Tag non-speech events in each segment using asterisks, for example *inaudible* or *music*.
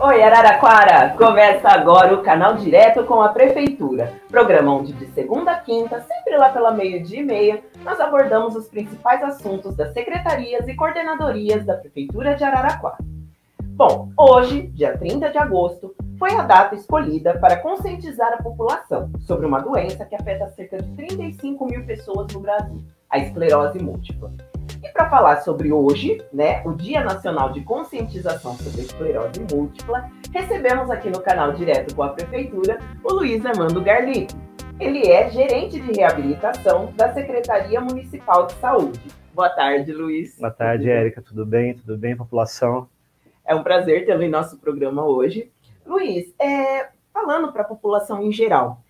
Oi, Araraquara! Começa agora o canal Direto com a Prefeitura. Programa onde de segunda a quinta, sempre lá pela meio-dia e meia, nós abordamos os principais assuntos das secretarias e coordenadorias da Prefeitura de Araraquara. Bom, hoje, dia 30 de agosto, foi a data escolhida para conscientizar a população sobre uma doença que afeta cerca de 35 mil pessoas no Brasil, a esclerose múltipla. E para falar sobre hoje, né, o Dia Nacional de Conscientização sobre a Esclerose Múltipla, recebemos aqui no canal Direto com a Prefeitura o Luiz Armando Garlico. Ele é gerente de reabilitação da Secretaria Municipal de Saúde. Boa tarde, Luiz. Boa tarde, Érica. Tudo bem? Tudo bem, população? É um prazer tê-lo em nosso programa hoje. Luiz, é, falando para a população em geral,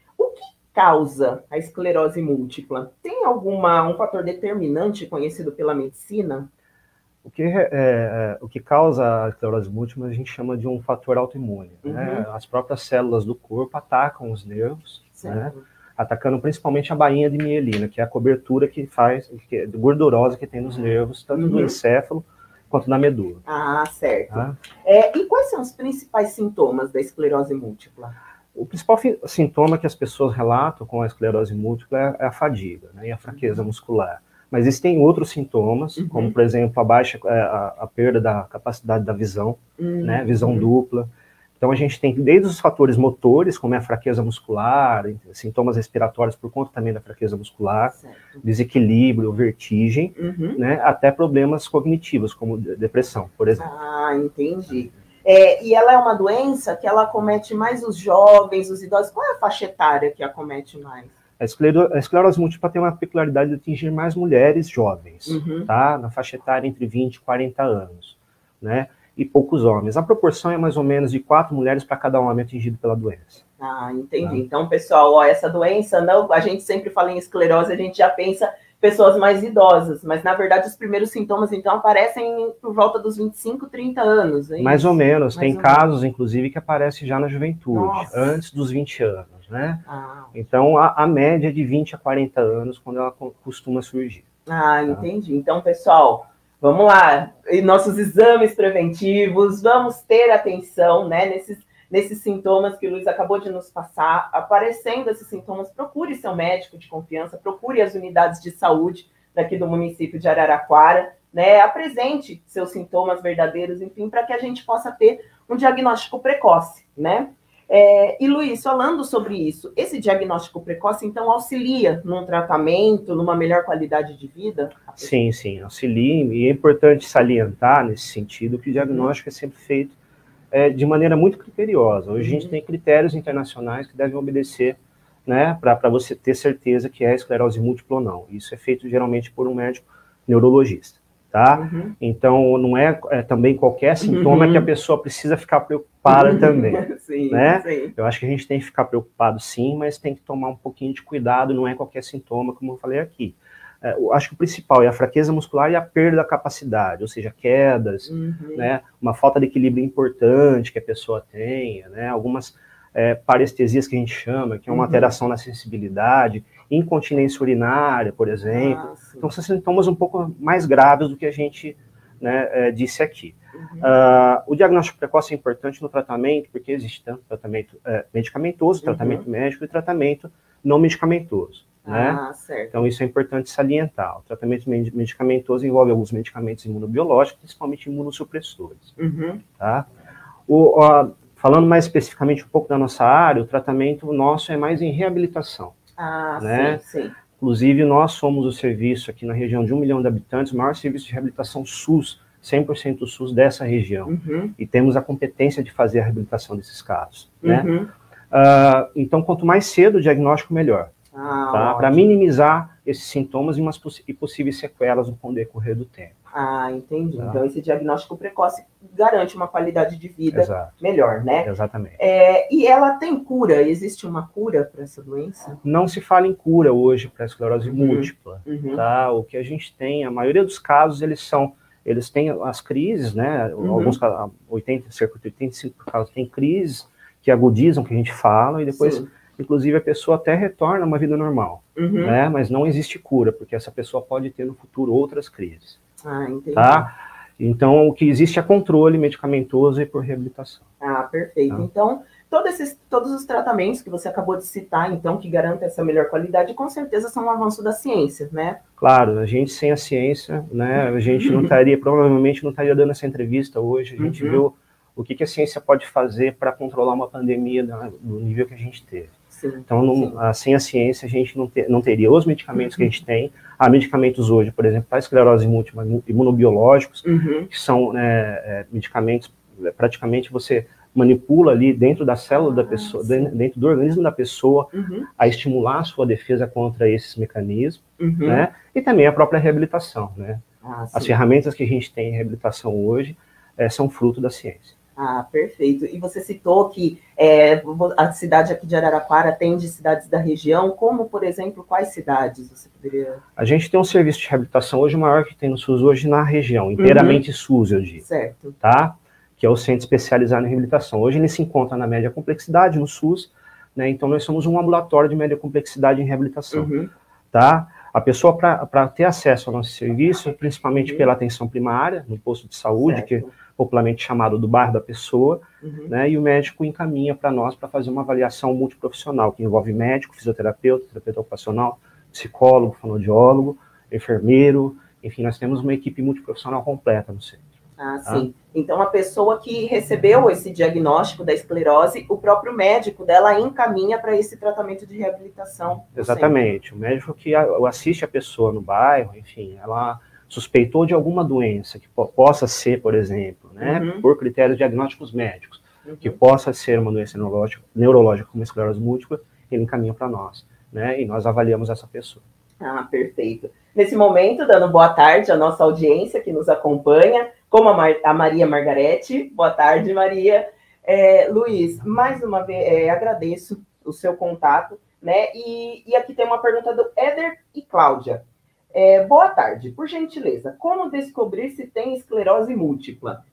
causa a esclerose múltipla? Tem alguma um fator determinante conhecido pela medicina? O que, é, é, o que causa a esclerose múltipla a gente chama de um fator autoimune. Né? Uhum. Né? As próprias células do corpo atacam os nervos, né? atacando principalmente a bainha de mielina, que é a cobertura que faz, que é gordurosa que tem nos nervos, tanto uhum. do encéfalo quanto na medula. Ah, certo. Ah. É, e quais são os principais sintomas da esclerose múltipla? O principal sintoma que as pessoas relatam com a esclerose múltipla é a fadiga né, e a fraqueza uhum. muscular. Mas existem outros sintomas, uhum. como, por exemplo, a baixa, é, a, a, perda da capacidade da visão, uhum. né, visão uhum. dupla, então a gente tem desde os fatores motores, como é a fraqueza muscular, sintomas respiratórios por conta também da fraqueza muscular, certo. desequilíbrio, vertigem, uhum. né, até problemas cognitivos, como depressão, por exemplo. Ah, entendi. É, e ela é uma doença que ela acomete mais os jovens, os idosos. Qual é a faixa etária que acomete mais? A esclerose, a esclerose múltipla tem uma peculiaridade de atingir mais mulheres jovens, uhum. tá? Na faixa etária entre 20 e 40 anos, né? e poucos homens. A proporção é mais ou menos de quatro mulheres para cada homem atingido pela doença. Ah, entendi. Tá? Então, pessoal, ó, essa doença, não, a gente sempre fala em esclerose, a gente já pensa pessoas mais idosas, mas na verdade os primeiros sintomas então aparecem por volta dos 25, 30 anos. É mais ou menos. Mais Tem ou casos, menos. inclusive, que aparecem já na juventude, Nossa. antes dos 20 anos, né? Ah. Então, a, a, média é de 20 a 40 anos quando ela costuma surgir. Ah, tá? entendi. Então, pessoal, Vamos lá, e nossos exames preventivos, vamos ter atenção né, nesses, nesses sintomas que o Luiz acabou de nos passar. Aparecendo esses sintomas, procure seu médico de confiança, procure as unidades de saúde daqui do município de Araraquara, né? Apresente seus sintomas verdadeiros, enfim, para que a gente possa ter um diagnóstico precoce, né? É, e Luiz, falando sobre isso, esse diagnóstico precoce, então, auxilia num tratamento, numa melhor qualidade de vida? Sim, sim, auxilia, e é importante salientar nesse sentido que o diagnóstico é sempre feito é, de maneira muito criteriosa. Hoje a gente uhum. tem critérios internacionais que devem obedecer né, para você ter certeza que é esclerose múltipla ou não. Isso é feito geralmente por um médico neurologista tá? Uhum. Então, não é, é, também qualquer sintoma uhum. que a pessoa precisa ficar preocupada uhum. também, *laughs* sim, né? Sim. Eu acho que a gente tem que ficar preocupado sim, mas tem que tomar um pouquinho de cuidado, não é qualquer sintoma, como eu falei aqui. É, acho que o principal é a fraqueza muscular e a perda da capacidade, ou seja, quedas, uhum. né? Uma falta de equilíbrio importante que a pessoa tenha, né? Algumas é, parestesias que a gente chama, que é uma uhum. alteração na sensibilidade, incontinência urinária, por exemplo. Ah, então, são sintomas um pouco mais graves do que a gente né, é, disse aqui. Uhum. Uh, o diagnóstico precoce é importante no tratamento, porque existe tanto tratamento é, medicamentoso, tratamento uhum. médico e tratamento não medicamentoso. Né? Ah, então, isso é importante salientar. O tratamento medicamentoso envolve alguns medicamentos imunobiológicos, principalmente imunossupressores. Uhum. Tá? O, uh, falando mais especificamente um pouco da nossa área, o tratamento nosso é mais em reabilitação. Ah, né? sim, sim. Inclusive, nós somos o serviço aqui na região de um milhão de habitantes, o maior serviço de reabilitação SUS, 100% SUS dessa região. Uhum. E temos a competência de fazer a reabilitação desses casos. Né? Uhum. Uh, então, quanto mais cedo o diagnóstico, melhor. Ah, tá? Para minimizar esses sintomas e, umas poss e possíveis sequelas no decorrer do tempo. Ah, entendi. Tá. Então, esse diagnóstico precoce garante uma qualidade de vida Exato. melhor, né? Exatamente. É, e ela tem cura? Existe uma cura para essa doença? Não se fala em cura hoje para a esclerose uhum. múltipla, uhum. tá? O que a gente tem, a maioria dos casos, eles são, eles têm as crises, né? Uhum. Alguns, 80, cerca de 85 casos têm crises que agudizam, que a gente fala, e depois... Sim inclusive a pessoa até retorna a uma vida normal, uhum. né? Mas não existe cura, porque essa pessoa pode ter no futuro outras crises. Ah, entendi. Tá? Então, o que existe é controle medicamentoso e por reabilitação. Ah, perfeito. Ah. Então, todos, esses, todos os tratamentos que você acabou de citar, então, que garantem essa melhor qualidade, com certeza são um avanço da ciência, né? Claro, a gente sem a ciência, né, a gente não estaria, *laughs* provavelmente não estaria dando essa entrevista hoje, a gente uhum. viu o que, que, a ciência pode fazer para controlar uma pandemia do nível que a gente teve. Sim, então, não, sem a ciência, a gente não, ter, não teria os medicamentos uhum. que a gente tem. Há medicamentos hoje, por exemplo, para esclerose múltipla, imunobiológicos, uhum. que são é, é, medicamentos, é, praticamente você manipula ali dentro da célula ah, da pessoa, sim. dentro do organismo da pessoa, uhum. a estimular a sua defesa contra esses mecanismos, uhum. né? E também a própria reabilitação, né? Ah, As ferramentas que a gente tem em reabilitação hoje é, são fruto da ciência. Ah, perfeito. E você citou que é, a cidade aqui de Araraquara tem de cidades da região, como, por exemplo, quais cidades você poderia... A gente tem um serviço de reabilitação hoje maior que tem no SUS hoje na região, inteiramente uhum. SUS, eu digo. Certo. Tá? Que é o Centro Especializado em Reabilitação. Hoje ele se encontra na média complexidade, no SUS, né? Então nós somos um ambulatório de média complexidade em reabilitação. Uhum. Tá? A pessoa, para ter acesso ao nosso serviço, principalmente uhum. pela atenção primária, no posto de saúde, certo. que popularmente chamado do bairro da pessoa, uhum. né, e o médico encaminha para nós para fazer uma avaliação multiprofissional, que envolve médico, fisioterapeuta, terapeuta ocupacional, psicólogo, fonoaudiólogo, enfermeiro, enfim, nós temos uma equipe multiprofissional completa no centro. Ah, tá? sim. Então, a pessoa que recebeu esse diagnóstico da esclerose, o próprio médico dela encaminha para esse tratamento de reabilitação. Exatamente. O médico que assiste a pessoa no bairro, enfim, ela suspeitou de alguma doença, que po possa ser, por exemplo, né, uhum. por critérios diagnósticos médicos, uhum. que possa ser uma doença neurológica, neurológica como esclerose múltipla, ele encaminha para nós, né, e nós avaliamos essa pessoa. Ah, perfeito. Nesse momento, dando boa tarde à nossa audiência que nos acompanha, como a, Mar a Maria Margarete. Boa tarde, Maria. É, Luiz, mais uma vez, é, agradeço o seu contato, né? E, e aqui tem uma pergunta do Éder e Cláudia. É, boa tarde, por gentileza, como descobrir se tem esclerose múltipla?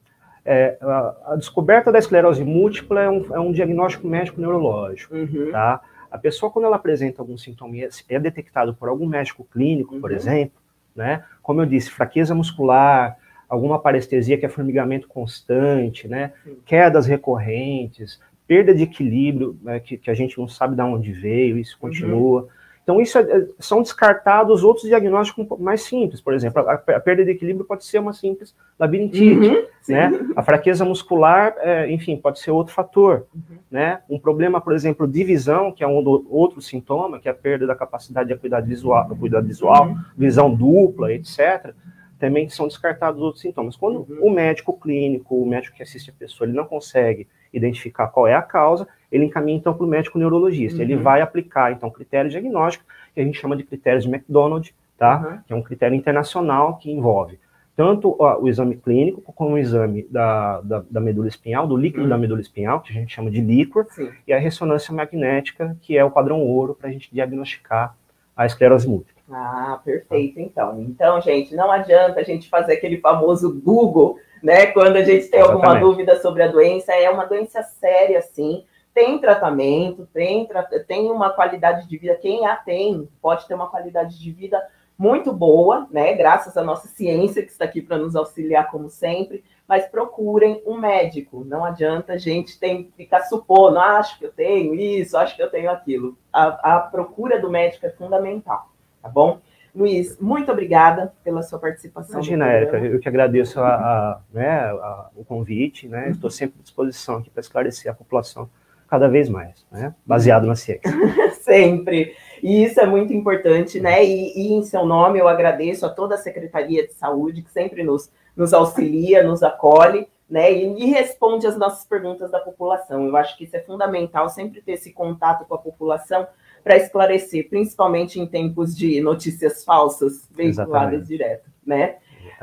É, a, a, descoberta da esclerose múltipla é um, é um diagnóstico médico neurológico, uhum. tá? A pessoa, quando ela apresenta algum sintoma e é detectado por algum médico clínico, uhum. por exemplo, né? Como eu disse, fraqueza muscular, alguma parestesia que é formigamento constante, né? Quedas recorrentes, perda de equilíbrio, né? que, que, a gente não sabe de onde veio, isso uhum. continua. Então, isso é, é, são descartados outros diagnósticos mais simples. Por exemplo, a, a perda de equilíbrio pode ser uma simples labirintite, uhum, né? A fraqueza muscular, é, enfim, pode ser outro fator, uhum. né? Um problema, por exemplo, de visão, que é um do, outro sintoma, que é a perda da capacidade de acuidade visual, acuidade visual uhum. visão dupla, etc., também são descartados outros sintomas. Quando uhum. o médico clínico, o médico que assiste a pessoa, ele não consegue identificar qual é a causa, ele encaminha então para o médico neurologista. Uhum. Ele vai aplicar então critério diagnóstico, que a gente chama de critérios de McDonald, tá? Uhum. Que é um critério internacional que envolve tanto ó, o exame clínico como o exame da, da, da medula espinhal, do líquido uhum. da medula espinhal, que a gente chama de líquor, Sim. e a ressonância magnética, que é o padrão ouro para a gente diagnosticar a esclerose múltipla. Ah, perfeito, então. Então, gente, não adianta a gente fazer aquele famoso Google, né? Quando a gente tem Exatamente. alguma dúvida sobre a doença, é uma doença séria, sim tem tratamento, tem, tem uma qualidade de vida, quem a tem pode ter uma qualidade de vida muito boa, né? Graças à nossa ciência que está aqui para nos auxiliar, como sempre. Mas procurem um médico. Não adianta a gente tem, ficar supondo, ah, acho que eu tenho isso, acho que eu tenho aquilo. A, a procura do médico é fundamental, tá bom? Luiz, muito obrigada pela sua participação. Imagina, Érica, eu que agradeço a, a, né, a, o convite, né? Estou sempre à disposição aqui para esclarecer a população cada vez mais, né? Baseado na ciência. *laughs* Sempre. E isso é muito importante, né? E, e, em seu nome eu agradeço a toda a Secretaria de Saúde que sempre nos, nos auxilia, nos acolhe, né? E, e responde as nossas perguntas da população. Eu acho que isso é fundamental, sempre ter esse contato com a população para esclarecer, principalmente em tempos de notícias falsas veiculadas direto, né?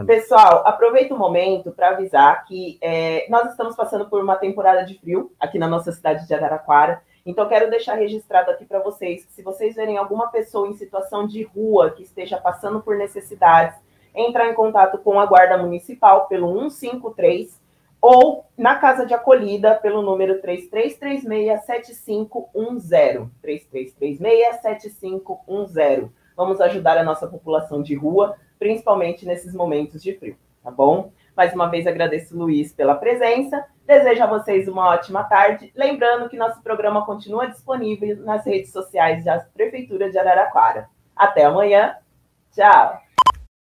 Pessoal, aproveita o momento para avisar que é, nós estamos passando por uma temporada de frio aqui na nossa cidade de Araraquara. Então, quero deixar registrado aqui para vocês que se vocês verem alguma pessoa em situação de rua que esteja passando por necessidades, entrar em contato com a Guarda Municipal pelo 153 ou na Casa de Acolhida pelo número 3336-7510. 3336-7510. Vamos ajudar a nossa população de rua principalmente nesses momentos de frio, tá bom? Mais uma vez agradeço, Luiz, pela presença. Desejo a vocês uma ótima tarde. Lembrando que nosso programa continua disponível nas redes sociais da Prefeitura de Araraquara. Até amanhã. Tchau!